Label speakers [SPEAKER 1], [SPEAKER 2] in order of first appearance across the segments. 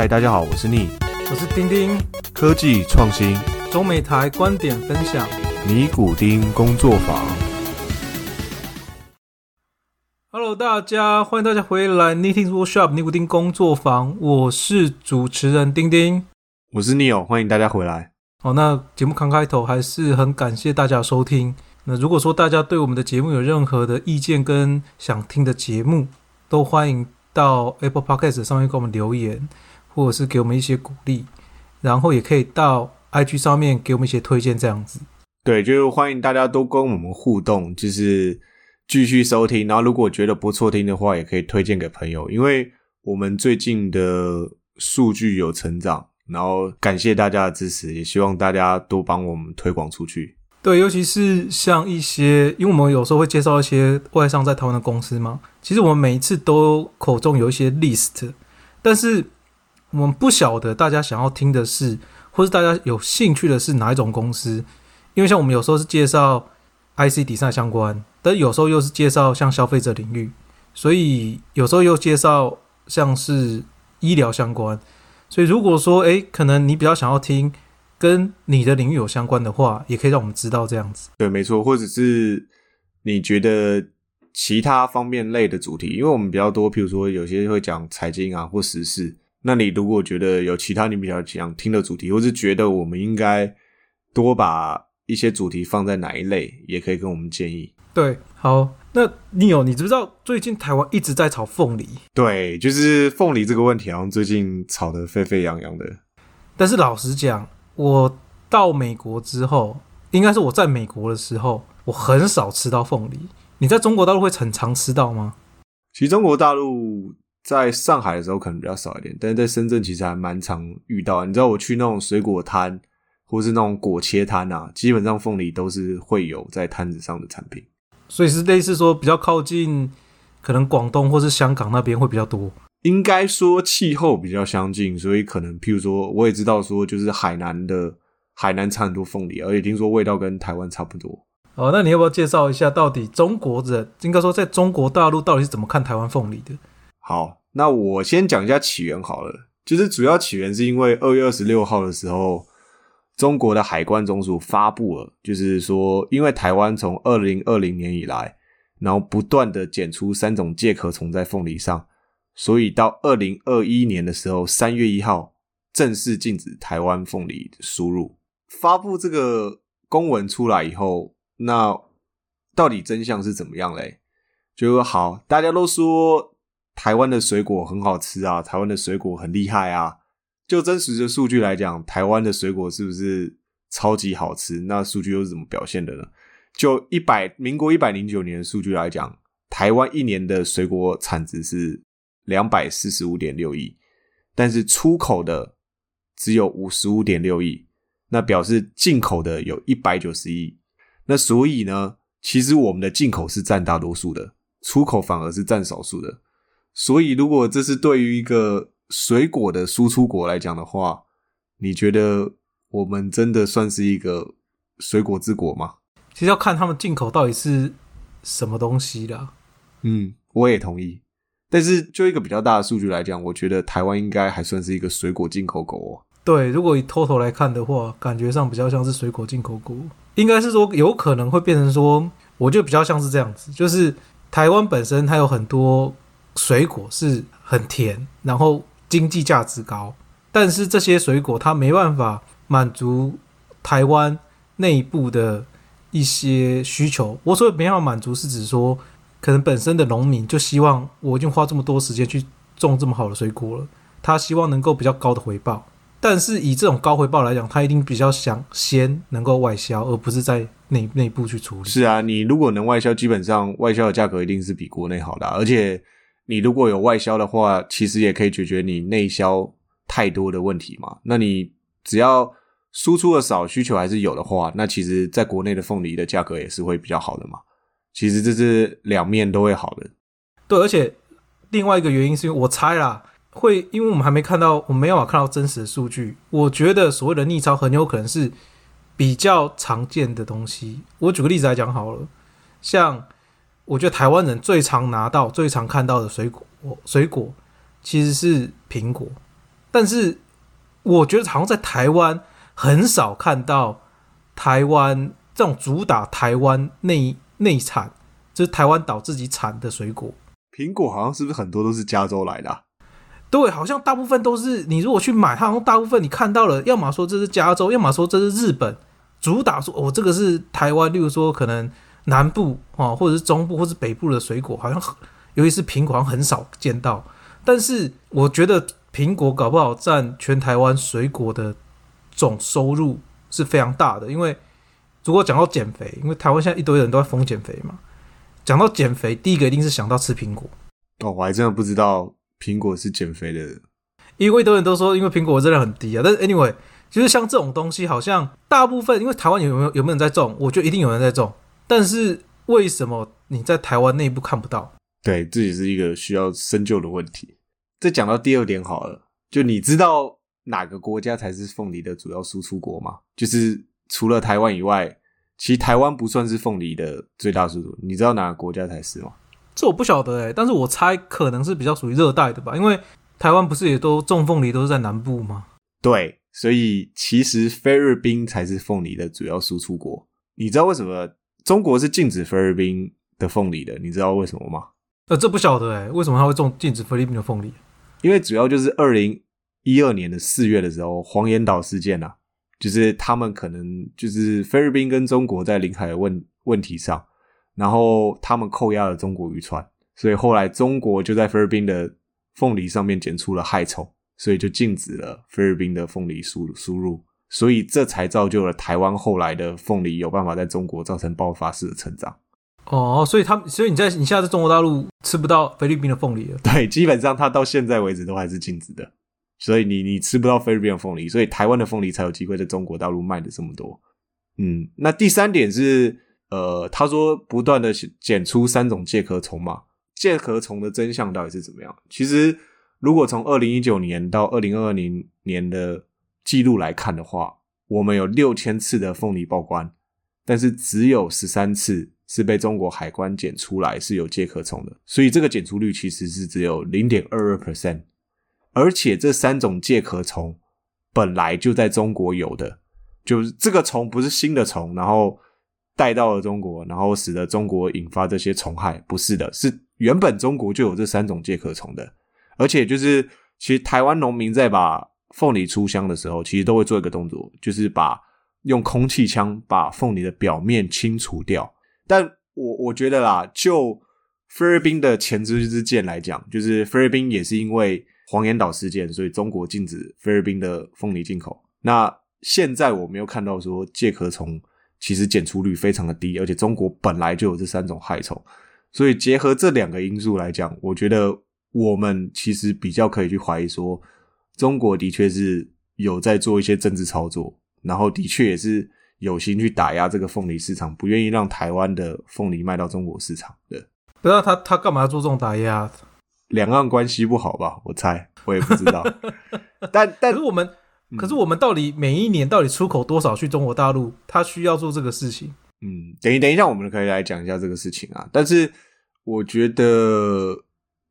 [SPEAKER 1] 嗨，大家好，我是逆
[SPEAKER 2] 我是丁丁，
[SPEAKER 1] 科技创新
[SPEAKER 2] 中美台观点分享。
[SPEAKER 1] 尼古丁工作坊。
[SPEAKER 2] Hello，大家欢迎大家回来 Knitting Workshop 尼古丁工作坊，我是主持人丁丁。
[SPEAKER 1] 我是 Neo，欢迎大家回来。
[SPEAKER 2] 好，那节目刚开头还是很感谢大家收听。那如果说大家对我们的节目有任何的意见跟想听的节目，都欢迎到 Apple Podcast 上面给我们留言，或者是给我们一些鼓励，然后也可以到 IG 上面给我们一些推荐，这样子。
[SPEAKER 1] 对，就是欢迎大家都跟我们互动，就是继续收听。然后如果觉得不错听的话，也可以推荐给朋友，因为我们最近的数据有成长，然后感谢大家的支持，也希望大家多帮我们推广出去。
[SPEAKER 2] 对，尤其是像一些，因为我们有时候会介绍一些外商在台湾的公司嘛，其实我们每一次都口中有一些 list，但是我们不晓得大家想要听的是，或是大家有兴趣的是哪一种公司。因为像我们有时候是介绍 IC 底赛相关，但有时候又是介绍像消费者领域，所以有时候又介绍像是医疗相关。所以如果说，诶，可能你比较想要听跟你的领域有相关的话，也可以让我们知道这样子。
[SPEAKER 1] 对，没错，或者是你觉得其他方面类的主题，因为我们比较多，譬如说有些会讲财经啊或时事，那你如果觉得有其他你比较想听的主题，或是觉得我们应该多把一些主题放在哪一类，也可以跟我们建议。
[SPEAKER 2] 对，好，那你有你知不知道最近台湾一直在炒凤梨？
[SPEAKER 1] 对，就是凤梨这个问题，好像最近炒得沸沸扬扬的。
[SPEAKER 2] 但是老实讲，我到美国之后，应该是我在美国的时候，我很少吃到凤梨。你在中国大陆会很常吃到吗？
[SPEAKER 1] 其实中国大陆在上海的时候可能比较少一点，但是在深圳其实还蛮常遇到。你知道我去那种水果摊或是那种果切摊啊，基本上凤梨都是会有在摊子上的产品。
[SPEAKER 2] 所以是类似说比较靠近可能广东或是香港那边会比较多。
[SPEAKER 1] 应该说气候比较相近，所以可能譬如说，我也知道说，就是海南的海南产很多凤梨，而且听说味道跟台湾差不多。
[SPEAKER 2] 哦，那你要不要介绍一下，到底中国人应该说在中国大陆到底是怎么看台湾凤梨的？
[SPEAKER 1] 好，那我先讲一下起源好了，就是主要起源是因为二月二十六号的时候，中国的海关总署发布了，就是说，因为台湾从二零二零年以来，然后不断的检出三种介壳虫在凤梨上，所以到二零二一年的时候，三月一号正式禁止台湾凤梨输入。发布这个公文出来以后，那到底真相是怎么样嘞？就好，大家都说台湾的水果很好吃啊，台湾的水果很厉害啊。就真实的数据来讲，台湾的水果是不是超级好吃？那数据又是怎么表现的呢？就一百民国一百零九年的数据来讲，台湾一年的水果产值是两百四十五点六亿，但是出口的只有五十五点六亿，那表示进口的有一百九十亿。那所以呢，其实我们的进口是占大多数的，出口反而是占少数的。所以，如果这是对于一个水果的输出国来讲的话，你觉得我们真的算是一个水果之国吗？
[SPEAKER 2] 其实要看他们进口到底是什么东西啦。
[SPEAKER 1] 嗯，我也同意。但是就一个比较大的数据来讲，我觉得台湾应该还算是一个水果进口国哦。
[SPEAKER 2] 对，如果以 total 来看的话，感觉上比较像是水果进口国，应该是说有可能会变成说，我就比较像是这样子，就是台湾本身它有很多水果是很甜，然后经济价值高，但是这些水果它没办法满足台湾内部的一些需求。我所谓没办法满足，是指说可能本身的农民就希望我已经花这么多时间去种这么好的水果了，他希望能够比较高的回报。但是以这种高回报来讲，他一定比较想先能够外销，而不是在内内部去处理。
[SPEAKER 1] 是啊，你如果能外销，基本上外销的价格一定是比国内好的、而且你如果有外销的话，其实也可以解决你内销太多的问题嘛。那你只要输出的少，需求还是有的话，那其实在国内的凤梨的价格也是会比较好的嘛。其实这是两面都会好的。
[SPEAKER 2] 对，而且另外一个原因是因为我猜啦，会因为我们还没看到，我们没有看到真实的数据。我觉得所谓的逆超很有可能是比较常见的东西。我举个例子来讲好了，像我觉得台湾人最常拿到、最常看到的水果，水果其实是苹果。但是我觉得好像在台湾很少看到台湾这种主打台湾内内产，就是台湾岛自己产的水果。
[SPEAKER 1] 苹果好像是不是很多都是加州来的、啊？
[SPEAKER 2] 对，好像大部分都是你如果去买，它好像大部分你看到了，要么说这是加州，要么说这是日本，主打说哦这个是台湾，例如说可能南部哦，或者是中部或是北部的水果，好像很 尤其是苹果好像很少见到。但是我觉得苹果搞不好占全台湾水果的总收入是非常大的，因为如果讲到减肥，因为台湾现在一堆人都在疯减肥嘛，讲到减肥，第一个一定是想到吃苹果。
[SPEAKER 1] 哦，我还真的不知道苹果是减肥的。
[SPEAKER 2] 因为很多人都说，因为苹果热量很低啊。但是 anyway，就是像这种东西，好像大部分因为台湾有没有有没有人在种？我觉得一定有人在种。但是为什么你在台湾内部看不到？
[SPEAKER 1] 对，这也是一个需要深究的问题。再讲到第二点好了，就你知道哪个国家才是凤梨的主要输出国吗？就是除了台湾以外，其实台湾不算是凤梨的最大输出。你知道哪个国家才是吗？
[SPEAKER 2] 这我不晓得诶、但是我猜可能是比较属于热带的吧，因为台湾不是也都种凤梨都是在南部吗？
[SPEAKER 1] 对，所以其实菲律宾才是凤梨的主要输出国。你知道为什么中国是禁止菲律宾的凤梨的？你知道为什么吗？
[SPEAKER 2] 呃，这不晓得诶、为什么他会种禁止菲律宾的凤梨？
[SPEAKER 1] 因为主要就是二零一二年的四月的时候，黄岩岛事件啊，就是他们可能就是菲律宾跟中国在领海的问问题上，然后他们扣押了中国渔船，所以后来中国就在菲律宾的凤梨上面检出了害虫，所以就禁止了菲律宾的凤梨输输入，所以这才造就了台湾后来的凤梨有办法在中国造成爆发式的成长。
[SPEAKER 2] 哦，所以他所以你在你现在在中国大陆吃不到菲律宾的凤梨了。
[SPEAKER 1] 对，基本上它到现在为止都还是禁止的，所以你你吃不到菲律宾的凤梨，所以台湾的凤梨才有机会在中国大陆卖的这么多。嗯，那第三点是，呃，他说不断的检出三种介壳虫嘛，介壳虫的真相到底是怎么样？其实如果从二零一九年到二零二零年的记录来看的话，我们有六千次的凤梨报关，但是只有十三次是被中国海关检出来是有介壳虫的，所以这个检出率其实是只有零点二二 percent，而且这三种介壳虫本来就在中国有的，就是这个虫不是新的虫，然后带到了中国，然后使得中国引发这些虫害，不是的，是原本中国就有这三种介壳虫的，而且就是其实台湾农民在把凤梨出箱的时候，其实都会做一个动作，就是把用空气枪把凤梨的表面清除掉。但我我觉得啦，就菲律宾的前车之鉴来讲，就是菲律宾也是因为黄岩岛事件，所以中国禁止菲律宾的凤梨进口。那现在我们又看到说介壳虫其实检出率非常的低，而且中国本来就有这三种害虫，所以结合这两个因素来讲，我觉得我们其实比较可以去怀疑说，中国的确是有在做一些政治操作，然后的确也是有心去打压这个凤梨市场，不愿意让台湾的凤梨卖到中国市场的。
[SPEAKER 2] 不知道他他干嘛要做这种打压？
[SPEAKER 1] 两岸关系不好吧？我猜，我也不知道。但但
[SPEAKER 2] 可是我们，可是我们到底每一年到底出口多少去中国大陆？他需要做这个事情。
[SPEAKER 1] 嗯，等一等一下，我们可以来讲一下这个事情啊。但是我觉得，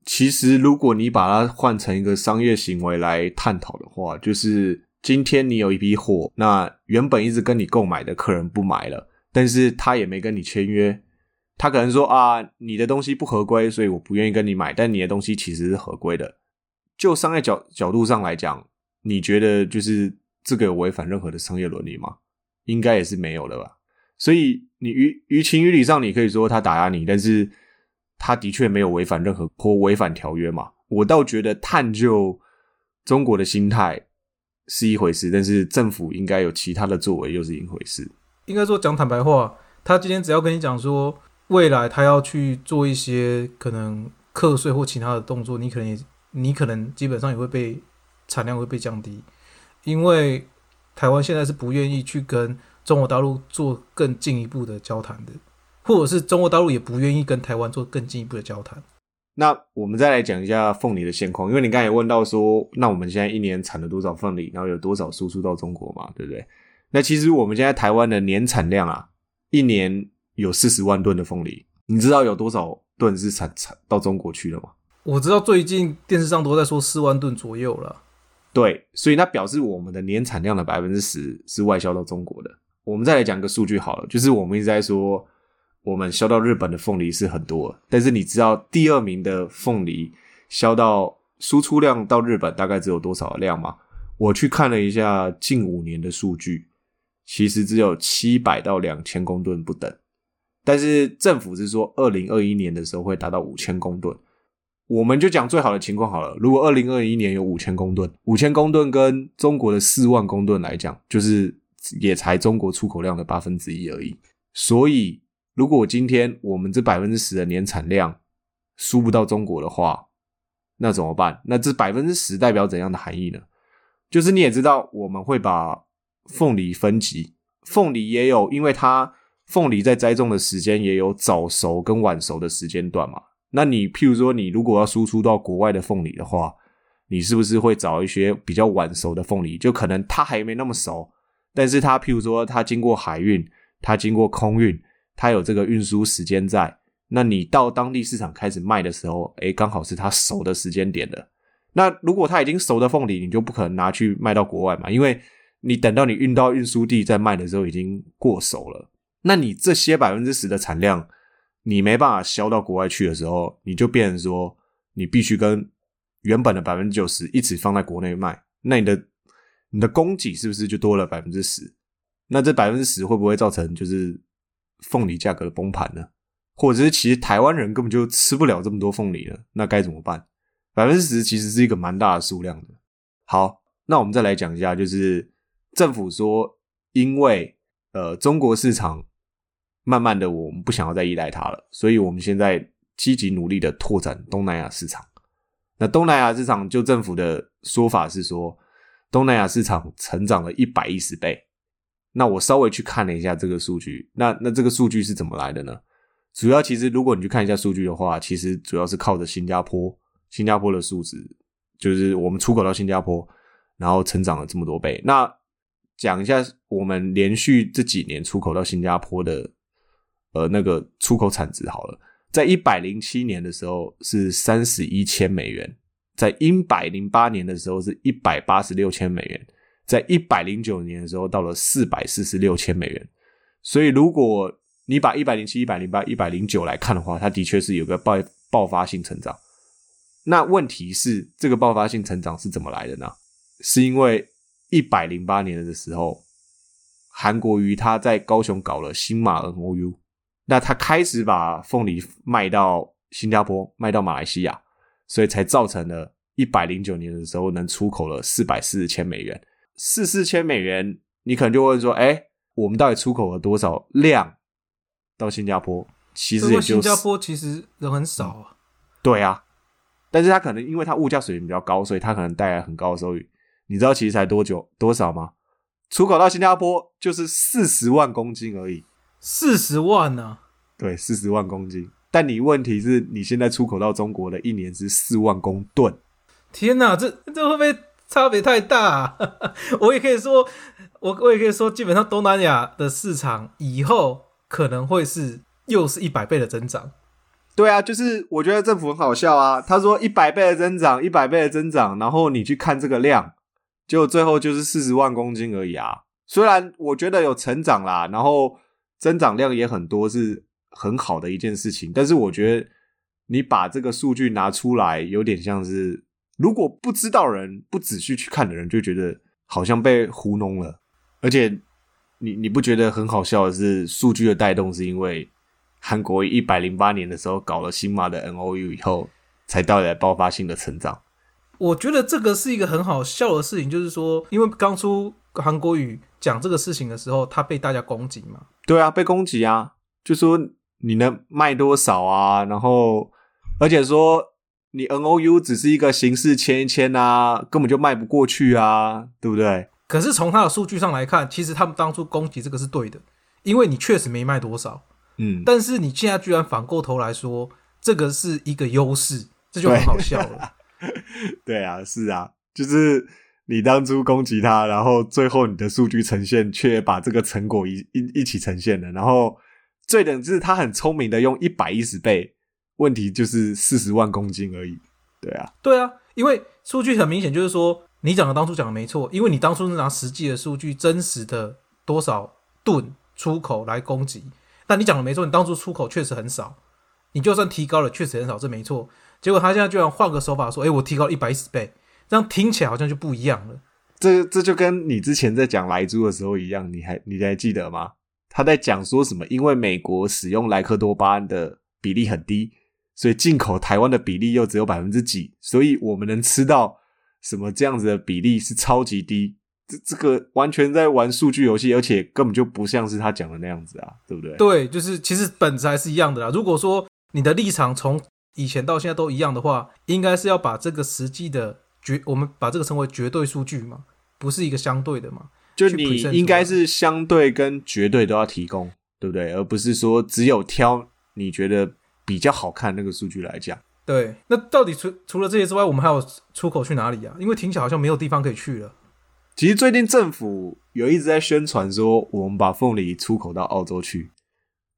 [SPEAKER 1] 其实如果你把它换成一个商业行为来探讨的话，就是今天你有一批货，那原本一直跟你购买的客人不买了，但是他也没跟你签约，他可能说啊，你的东西不合规，所以我不愿意跟你买，但你的东西其实是合规的。就商业角角度上来讲，你觉得就是这个有违反任何的商业伦理吗？应该也是没有的吧。所以你于于情于理上，你可以说他打压你，但是他的确没有违反任何或违反条约嘛。我倒觉得探究中国的心态是一回事，但是政府应该有其他的作为又是一回事。
[SPEAKER 2] 应该说讲坦白话，他今天只要跟你讲说，未来他要去做一些可能课税或其他的动作，你可能也你可能基本上也会被产量会被降低，因为台湾现在是不愿意去跟中国大陆做更进一步的交谈的，或者是中国大陆也不愿意跟台湾做更进一步的交谈。
[SPEAKER 1] 那我们再来讲一下凤梨的现况，因为你刚才也问到说，那我们现在一年产了多少凤梨，然后有多少输出到中国嘛，对不对？那其实我们现在台湾的年产量啊，一年有四十万吨的凤梨，你知道有多少吨是产产到中国去了吗？
[SPEAKER 2] 我知道最近电视上都在说四万吨左右了，
[SPEAKER 1] 对，所以那表示我们的年产量的百分之十是外销到中国的。我们再来讲一个数据好了，就是我们一直在说我们销到日本的凤梨是很多，但是你知道第二名的凤梨销到输出量到日本大概只有多少量吗？我去看了一下近五年的数据，其实只有七百到两千公吨不等。但是政府是说，二零二一年的时候会达到五千公吨。我们就讲最好的情况好了。如果二零二一年有五千公吨，五千公吨跟中国的四万公吨来讲，就是也才中国出口量的八分之一而已。所以，如果今天我们这百分之十的年产量输不到中国的话，那怎么办？那这百分之十代表怎样的含义呢？就是你也知道，我们会把凤梨分级，凤梨也有，因为它凤梨在栽种的时间也有早熟跟晚熟的时间段嘛。那你譬如说，你如果要输出到国外的凤梨的话，你是不是会找一些比较晚熟的凤梨？就可能它还没那么熟，但是它譬如说它经过海运，它经过空运，它有这个运输时间在。那你到当地市场开始卖的时候，诶，刚好是它熟的时间点的。那如果它已经熟的凤梨，你就不可能拿去卖到国外嘛，因为你等到你运到运输地再卖的时候已经过熟了。那你这些百分之十的产量，你没办法销到国外去的时候，你就变成说你必须跟原本的百分之九十一起放在国内卖。那你的你的供给是不是就多了百分之十？那这百分之十会不会造成就是凤梨价格的崩盘呢？或者是其实台湾人根本就吃不了这么多凤梨了？那该怎么办？百分之十其实是一个蛮大的数量的。好，那我们再来讲一下，就是政府说，因为呃中国市场慢慢的我们不想要再依赖它了，所以我们现在积极努力的拓展东南亚市场。那东南亚市场就政府的说法是说，东南亚市场成长了一百一十倍。那我稍微去看了一下这个数据，那那这个数据是怎么来的呢？主要其实如果你去看一下数据的话，其实主要是靠着新加坡。新加坡的数值就是我们出口到新加坡，然后成长了这么多倍。那讲一下我们连续这几年出口到新加坡的呃那个出口产值好了，在一百零七年的时候是三十一千美元，在一百零八年的时候是一百八十六千美元，在一百零九年的时候到了四百四十六千美元。所以如果你把一百零七、一百零八、一百零九来看的话，它的确是有个爆爆发性成长。那问题是，这个爆发性成长是怎么来的呢？是因为一百零八年的时候，韩国瑜他在高雄搞了新马 N O U，那他开始把凤梨卖到新加坡，卖到马来西亚，所以才造成了一百零九年的时候能出口了四百四十千美元，四四千美元，你可能就会说，哎，我们到底出口了多少量到新加坡？其实也就
[SPEAKER 2] 新加坡其实人很少啊。
[SPEAKER 1] 对啊。但是它可能因为它物价水平比较高，所以它可能带来很高的收益。你知道其实才多久多少吗？出口到新加坡就是四十万公斤而已。
[SPEAKER 2] 四十万呢？
[SPEAKER 1] 对，四十万公斤。但你问题是你现在出口到中国的一年是四万公吨。
[SPEAKER 2] 天哪，这这会不会差别太大？我也可以说，我我也可以说，基本上东南亚的市场以后可能会是又是一百倍的增长。
[SPEAKER 1] 对啊，就是我觉得政府很好笑啊。他说一百倍的增长，一百倍的增长，然后你去看这个量，就最后就是四十万公斤而已啊。虽然我觉得有成长啦，然后增长量也很多，是很好的一件事情。但是我觉得你把这个数据拿出来，有点像是如果不知道人、不仔细去看的人，就觉得好像被糊弄了。而且你你不觉得很好笑的是，数据的带动是因为。韩国一百零八年的时候搞了新马的 N O U 以后，才带来爆发性的成长。
[SPEAKER 2] 我觉得这个是一个很好笑的事情，就是说，因为刚出韩国语讲这个事情的时候，他被大家攻击嘛。
[SPEAKER 1] 对啊，被攻击啊，就说你能卖多少啊？然后，而且说你 N O U 只是一个形式签一签啊，根本就卖不过去啊，对不对？
[SPEAKER 2] 可是从他的数据上来看，其实他们当初攻击这个是对的，因为你确实没卖多少。
[SPEAKER 1] 嗯，
[SPEAKER 2] 但是你现在居然反过头来说，这个是一个优势，这就很好笑了。
[SPEAKER 1] 对 啊，是啊，就是你当初攻击他，然后最后你的数据呈现却把这个成果一一一起呈现了。然后最等就是他很聪明的用一百一十倍，问题就是四十万公斤而已。对啊，
[SPEAKER 2] 对啊，因为数据很明显就是说，你讲的当初讲的没错，因为你当初是拿实际的数据，真实的多少吨出口来供给。但你讲的没错，你当初出口确实很少，你就算提高了，确实很少，这没错。结果他现在居然换个手法说，诶，我提高一百一十倍，这样听起来好像就不一样了。
[SPEAKER 1] 这这就跟你之前在讲莱猪的时候一样，你还你还记得吗？他在讲说什么？因为美国使用莱克多巴胺的比例很低，所以进口台湾的比例又只有百分之几，所以我们能吃到什么这样子的比例是超级低。这这个完全在玩数据游戏，而且根本就不像是他讲的那样子啊，对不对？
[SPEAKER 2] 对，就是其实本质还是一样的啦。如果说你的立场从以前到现在都一样的话，应该是要把这个实际的绝，我们把这个称为绝对数据嘛，不是一个相对的嘛。
[SPEAKER 1] 就你应该是相对跟绝对都要提供，对不对？而不是说只有挑你觉得比较好看那个数据来讲。
[SPEAKER 2] 对，那到底除除了这些之外，我们还有出口去哪里啊？因为听起来好像没有地方可以去了。
[SPEAKER 1] 其实最近政府有一直在宣传说，我们把凤梨出口到澳洲去。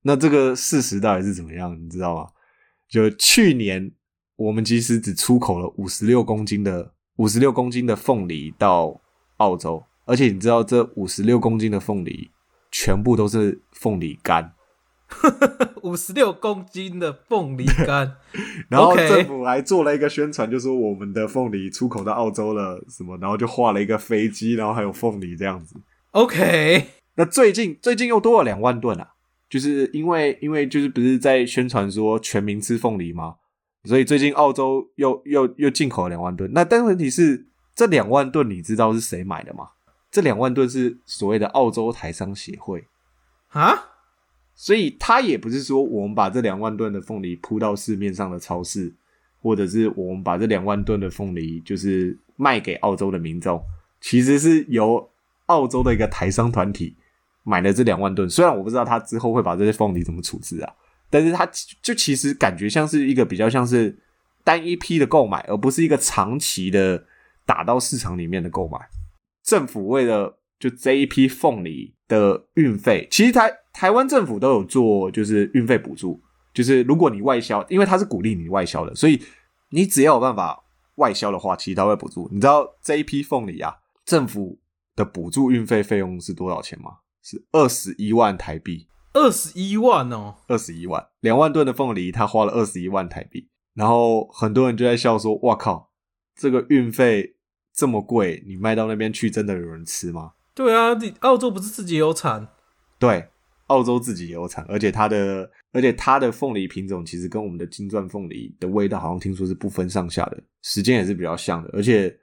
[SPEAKER 1] 那这个事实到底是怎么样？你知道吗？就去年我们其实只出口了五十六公斤的五十六公斤的凤梨到澳洲，而且你知道这五十六公斤的凤梨全部都是凤梨干。
[SPEAKER 2] 五十六公斤的凤梨干，
[SPEAKER 1] 然后政府还做了一个宣传，就说我们的凤梨出口到澳洲了，什么，然后就画了一个飞机，然后还有凤梨这样子。
[SPEAKER 2] OK，
[SPEAKER 1] 那最近最近又多了两万吨啊，就是因为因为就是不是在宣传说全民吃凤梨吗？所以最近澳洲又又又进口了两万吨。那但问题是，这两万吨你知道是谁买的吗？这两万吨是所谓的澳洲台商协会
[SPEAKER 2] 啊。
[SPEAKER 1] 所以他也不是说我们把这两万吨的凤梨铺到市面上的超市，或者是我们把这两万吨的凤梨就是卖给澳洲的民众，其实是由澳洲的一个台商团体买了这两万吨。虽然我不知道他之后会把这些凤梨怎么处置啊，但是他就其实感觉像是一个比较像是单一批的购买，而不是一个长期的打到市场里面的购买。政府为了就这一批凤梨的运费，其实它台湾政府都有做，就是运费补助，就是如果你外销，因为它是鼓励你外销的，所以你只要有办法外销的话，其实它会补助。你知道这一批凤梨啊，政府的补助运费费用是多少钱吗？是二十一万台币。
[SPEAKER 2] 二十一万哦，
[SPEAKER 1] 二十一万，两万吨的凤梨，他花了二十一万台币。然后很多人就在笑说：“哇靠，这个运费这么贵，你卖到那边去，真的有人吃吗？”
[SPEAKER 2] 对啊，澳洲不是自己有产？
[SPEAKER 1] 对，澳洲自己有产，而且它的，而且它的凤梨品种其实跟我们的金钻凤梨的味道好像听说是不分上下的，时间也是比较像的，而且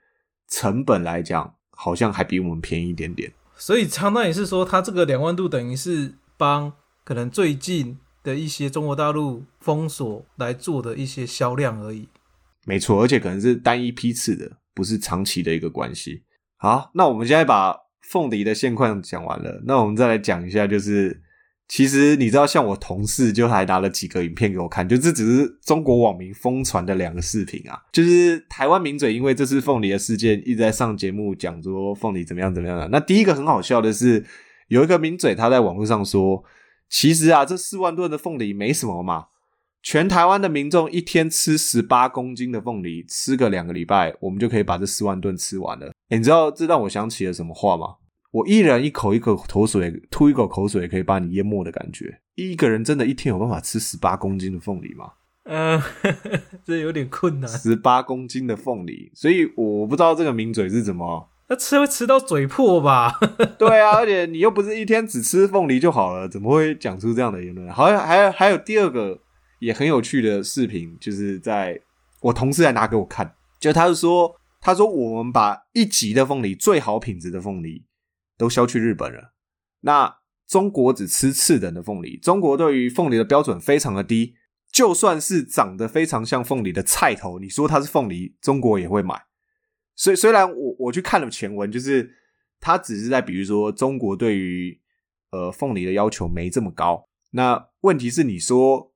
[SPEAKER 1] 成本来讲好像还比我们便宜一点点。
[SPEAKER 2] 所以相当于是说，它这个两万度等于是帮可能最近的一些中国大陆封锁来做的一些销量而已。
[SPEAKER 1] 没错，而且可能是单一批次的，不是长期的一个关系。好，那我们现在把。凤梨的现况讲完了，那我们再来讲一下，就是其实你知道，像我同事就还拿了几个影片给我看，就这只是中国网民疯传的两个视频啊，就是台湾名嘴因为这次凤梨的事件一直在上节目讲说凤梨怎么样怎么样的。那第一个很好笑的是，有一个名嘴他在网络上说，其实啊，这四万吨的凤梨没什么嘛，全台湾的民众一天吃十八公斤的凤梨，吃个两个礼拜，我们就可以把这四万吨吃完了。你知道这让我想起了什么话吗？我一人一口一口口水吐一口口水可以把你淹没的感觉。一个人真的一天有办法吃十八公斤的凤梨吗？
[SPEAKER 2] 嗯，这有点困难。
[SPEAKER 1] 十八公斤的凤梨，所以我不知道这个名嘴是怎么。
[SPEAKER 2] 那吃会吃到嘴破吧？
[SPEAKER 1] 对啊，而且你又不是一天只吃凤梨就好了，怎么会讲出这样的言论？好像还有还有第二个也很有趣的视频，就是在我同事还拿给我看，就他是说，他说我们把一级的凤梨最好品质的凤梨。都销去日本了。那中国只吃次等的凤梨。中国对于凤梨的标准非常的低，就算是长得非常像凤梨的菜头，你说它是凤梨，中国也会买。所以虽然我我去看了前文，就是他只是在比如说中国对于呃凤梨的要求没这么高。那问题是你说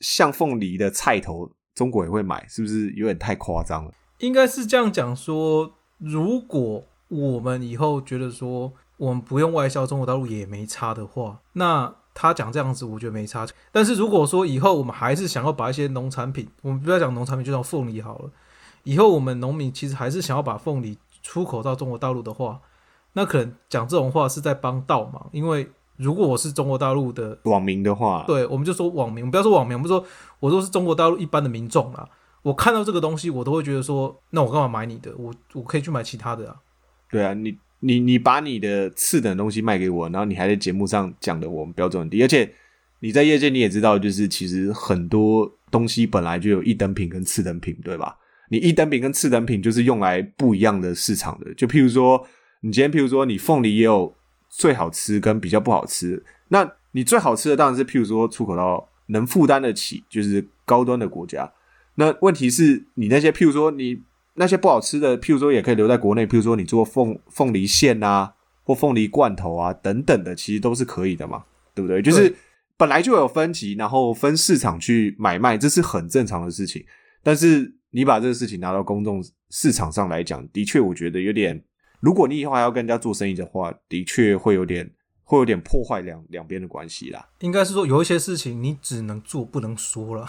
[SPEAKER 1] 像凤梨的菜头，中国也会买，是不是有点太夸张了？
[SPEAKER 2] 应该是这样讲说，如果我们以后觉得说。我们不用外销中国大陆也没差的话，那他讲这样子，我觉得没差。但是如果说以后我们还是想要把一些农产品，我们不要讲农产品，就叫凤梨好了。以后我们农民其实还是想要把凤梨出口到中国大陆的话，那可能讲这种话是在帮倒忙，因为如果我是中国大陆的
[SPEAKER 1] 网民的话，
[SPEAKER 2] 对，我们就说网民，不要说网民，我们说我都是中国大陆一般的民众啦。我看到这个东西，我都会觉得说，那我干嘛买你的？我我可以去买其他的啊。
[SPEAKER 1] 对啊，你你你把你的次等东西卖给我，然后你还在节目上讲的我们标准很低，而且你在业界你也知道，就是其实很多东西本来就有一等品跟次等品，对吧？你一等品跟次等品就是用来不一样的市场的。就譬如说，你今天譬如说你凤梨也有最好吃跟比较不好吃，那你最好吃的当然是譬如说出口到能负担得起，就是高端的国家。那问题是你那些譬如说你那些不好吃的，譬如说也可以留在国内，譬如说你做凤凤梨馅啊，或凤梨罐头啊等等的，其实都是可以的嘛，对不对？就是本来就有分歧，然后分市场去买卖，这是很正常的事情。但是你把这个事情拿到公众市场上来讲，的确我觉得有点，如果你以后还要跟人家做生意的话，的确会有点会有点破坏两两边的关系啦。
[SPEAKER 2] 应该是说有一些事情你只能做不能说了。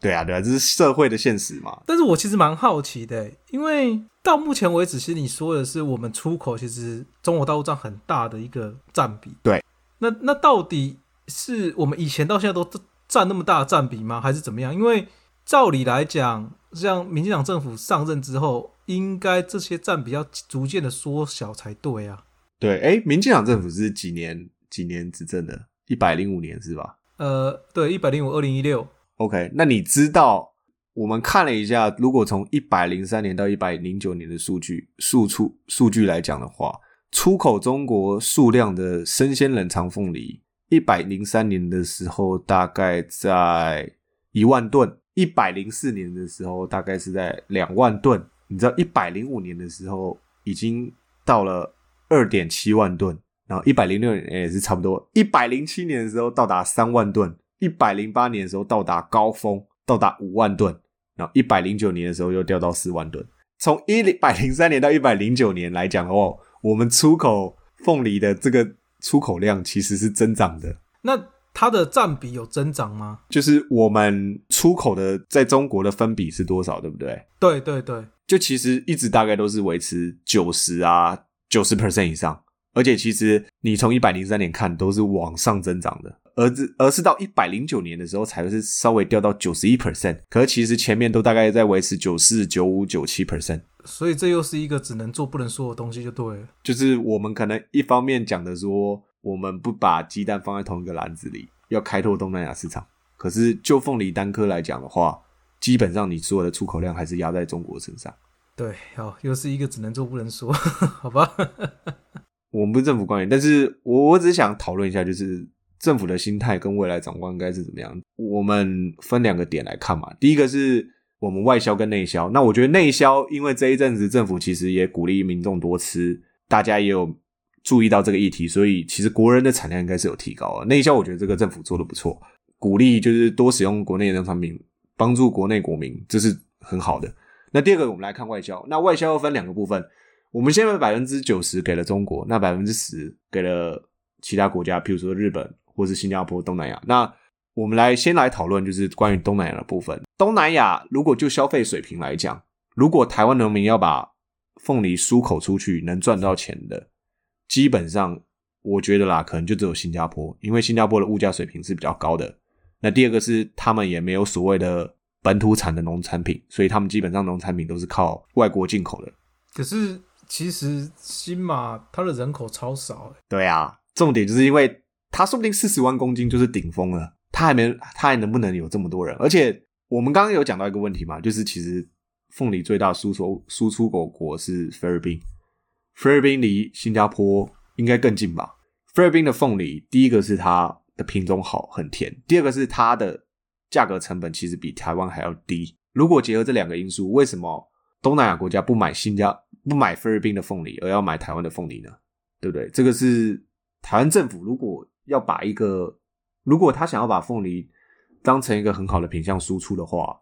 [SPEAKER 1] 对啊，对啊，这是社会的现实嘛。
[SPEAKER 2] 但是我其实蛮好奇的，因为到目前为止，其实你说的是我们出口其实中国大陆占很大的一个占比。
[SPEAKER 1] 对，
[SPEAKER 2] 那那到底是我们以前到现在都占那么大的占比吗？还是怎么样？因为照理来讲，像民进党政府上任之后，应该这些占比要逐渐的缩小才对啊。
[SPEAKER 1] 对，哎，民进党政府是几年几年执政的？一百零五年是吧？
[SPEAKER 2] 呃，对，一百零五，二零一六。
[SPEAKER 1] OK，那你知道我们看了一下，如果从一百零三年到一百零九年的数据数出数据来讲的话，出口中国数量的生鲜冷藏凤梨，一百零三年的时候大概在一万吨，一百零四年的时候大概是在两万吨，你知道一百零五年的时候已经到了二点七万吨，然后一百零六年也是差不多，一百零七年的时候到达三万吨。一百零八年的时候到达高峰，到达五万吨，然后一百零九年的时候又掉到四万吨。从一百零三年到一百零九年来讲的话，我们出口凤梨的这个出口量其实是增长的。
[SPEAKER 2] 那它的占比有增长吗？
[SPEAKER 1] 就是我们出口的在中国的分比是多少，对不对？
[SPEAKER 2] 对对对，
[SPEAKER 1] 就其实一直大概都是维持九十啊，九十 percent 以上。而且其实你从一百零三年看都是往上增长的。而是而是到一百零九年的时候，才是稍微掉到九十一 percent，可是其实前面都大概在维持九四、九五、九七 percent，
[SPEAKER 2] 所以这又是一个只能做不能说的东西，就对了。
[SPEAKER 1] 就是我们可能一方面讲的说，我们不把鸡蛋放在同一个篮子里，要开拓东南亚市场。可是就凤梨单颗来讲的话，基本上你所有的出口量还是压在中国身上。
[SPEAKER 2] 对，好，又是一个只能做不能说，好吧？
[SPEAKER 1] 我们不是政府官员，但是我我只是想讨论一下，就是。政府的心态跟未来展望应该是怎么样？我们分两个点来看嘛。第一个是我们外销跟内销。那我觉得内销，因为这一阵子政府其实也鼓励民众多吃，大家也有注意到这个议题，所以其实国人的产量应该是有提高了。内销我觉得这个政府做的不错，鼓励就是多使用国内的产品，帮助国内国民，这是很好的。那第二个我们来看外销。那外销又分两个部分，我们现在百分之九十给了中国，那百分之十给了其他国家，譬如说日本。或是新加坡、东南亚，那我们来先来讨论，就是关于东南亚的部分。东南亚如果就消费水平来讲，如果台湾农民要把凤梨出口出去，能赚到钱的，基本上我觉得啦，可能就只有新加坡，因为新加坡的物价水平是比较高的。那第二个是他们也没有所谓的本土产的农产品，所以他们基本上农产品都是靠外国进口的。
[SPEAKER 2] 可是其实新马它的人口超少，
[SPEAKER 1] 对啊，重点就是因为。他说不定四十万公斤就是顶峰了，他还没，他还能不能有这么多人？而且我们刚刚有讲到一个问题嘛，就是其实凤梨最大输出输出国国是菲律宾，菲律宾离新加坡应该更近吧？菲律宾的凤梨，第一个是它的品种好，很甜；第二个是它的价格成本其实比台湾还要低。如果结合这两个因素，为什么东南亚国家不买新加不买菲律宾的凤梨，而要买台湾的凤梨呢？对不对？这个是台湾政府如果。要把一个，如果他想要把凤梨当成一个很好的品相输出的话，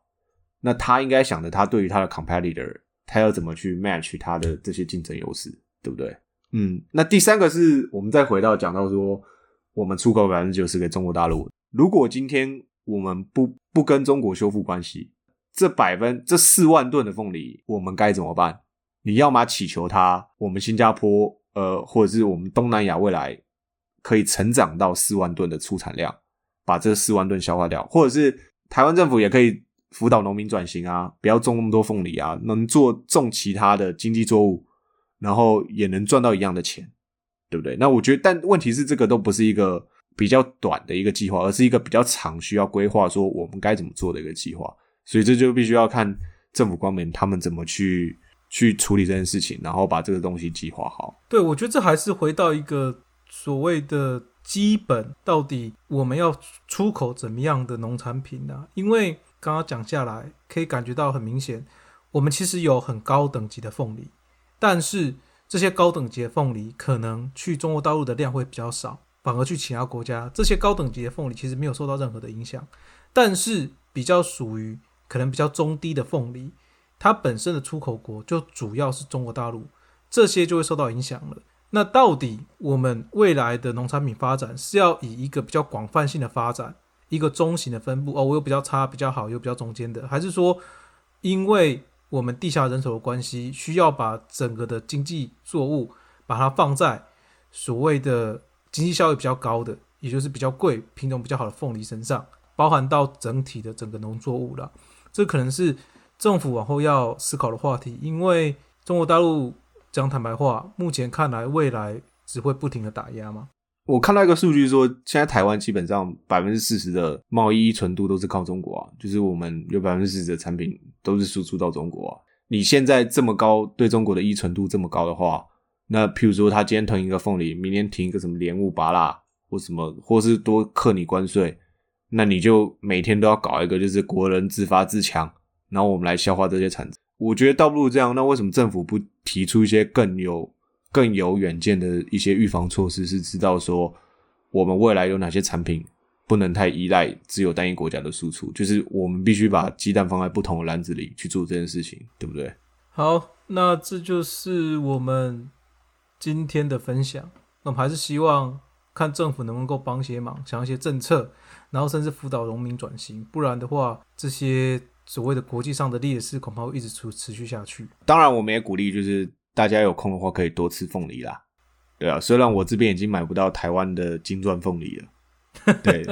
[SPEAKER 1] 那他应该想着他对于他的 competitor，他要怎么去 match 他的这些竞争优势，对不对？嗯，那第三个是我们再回到讲到说，我们出口百分之九十给中国大陆，如果今天我们不不跟中国修复关系，这百分这四万吨的凤梨，我们该怎么办？你要么祈求他，我们新加坡呃，或者是我们东南亚未来可以成长到四万吨的出产量，把这四万吨消化掉，或者是台湾政府也可以辅导农民转型啊，不要种那么多凤梨啊，能做种其他的经济作物，然后也能赚到一样的钱，对不对？那我觉得，但问题是这个都不是一个比较短的一个计划，而是一个比较长需要规划，说我们该怎么做的一个计划。所以这就必须要看政府官员他们怎么去去处理这件事情，然后把这个东西计划好。
[SPEAKER 2] 对，我觉得这还是回到一个所谓的基本，到底我们要出口怎么样的农产品呢？因为刚刚讲下来，可以感觉到很明显，我们其实有很高等级的凤梨，但是这些高等级的凤梨可能去中国大陆的量会比较少，反而去其他国家，这些高等级的凤梨其实没有受到任何的影响，但是比较属于。可能比较中低的凤梨，它本身的出口国就主要是中国大陆，这些就会受到影响了。那到底我们未来的农产品发展是要以一个比较广泛性的发展，一个中型的分布哦，我有比较差、比较好，有比较中间的，还是说，因为我们地下人手的关系，需要把整个的经济作物把它放在所谓的经济效益比较高的，也就是比较贵、品种比较好的凤梨身上，包含到整体的整个农作物了。这可能是政府往后要思考的话题，因为中国大陆讲坦白话，目前看来未来只会不停的打压吗？
[SPEAKER 1] 我看到一个数据说，现在台湾基本上百分之四十的贸易依存度都是靠中国啊，就是我们有百分之四十的产品都是输出到中国。你现在这么高对中国的依存度这么高的话，那譬如说他今天囤一个凤梨，明天停一个什么莲雾、芭拉或什么，或是多克你关税。那你就每天都要搞一个，就是国人自发自强，然后我们来消化这些产值。我觉得倒不如这样，那为什么政府不提出一些更有更有远见的一些预防措施，是知道说我们未来有哪些产品不能太依赖只有单一国家的输出，就是我们必须把鸡蛋放在不同的篮子里去做这件事情，对不对？
[SPEAKER 2] 好，那这就是我们今天的分享。那我们还是希望看政府能不能够帮些忙，想一些政策。然后甚至辅导农民转型，不然的话，这些所谓的国际上的劣势恐怕会一直持持续下去。
[SPEAKER 1] 当然，我们也鼓励，就是大家有空的话可以多吃凤梨啦。对啊，虽然我这边已经买不到台湾的金钻凤梨了，对，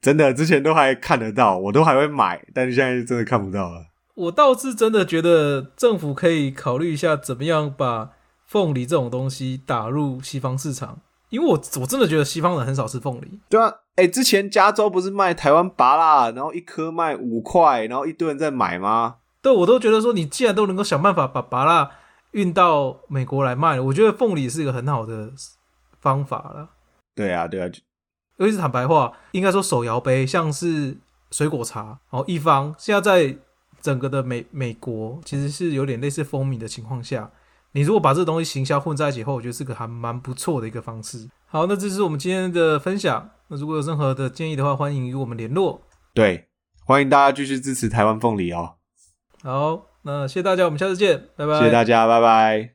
[SPEAKER 1] 真的之前都还看得到，我都还会买，但是现在真的看不到了。
[SPEAKER 2] 我倒是真的觉得政府可以考虑一下，怎么样把凤梨这种东西打入西方市场。因为我我真的觉得西方人很少吃凤梨。
[SPEAKER 1] 对啊，哎，之前加州不是卖台湾拔啦，然后一颗卖五块，然后一堆人在买吗？
[SPEAKER 2] 对，我都觉得说你既然都能够想办法把拔辣运到美国来卖了，我觉得凤梨是一个很好的方法了。
[SPEAKER 1] 对啊，对啊，
[SPEAKER 2] 尤其是坦白话，应该说手摇杯，像是水果茶，然后一方现在在整个的美美国其实是有点类似风靡的情况下。你如果把这东西行销混在一起后，我觉得是个还蛮不错的一个方式。好，那这是我们今天的分享。那如果有任何的建议的话，欢迎与我们联络。
[SPEAKER 1] 对，欢迎大家继续支持台湾凤梨哦。
[SPEAKER 2] 好，那谢谢大家，我们下次见，拜拜。
[SPEAKER 1] 谢谢大家，拜拜。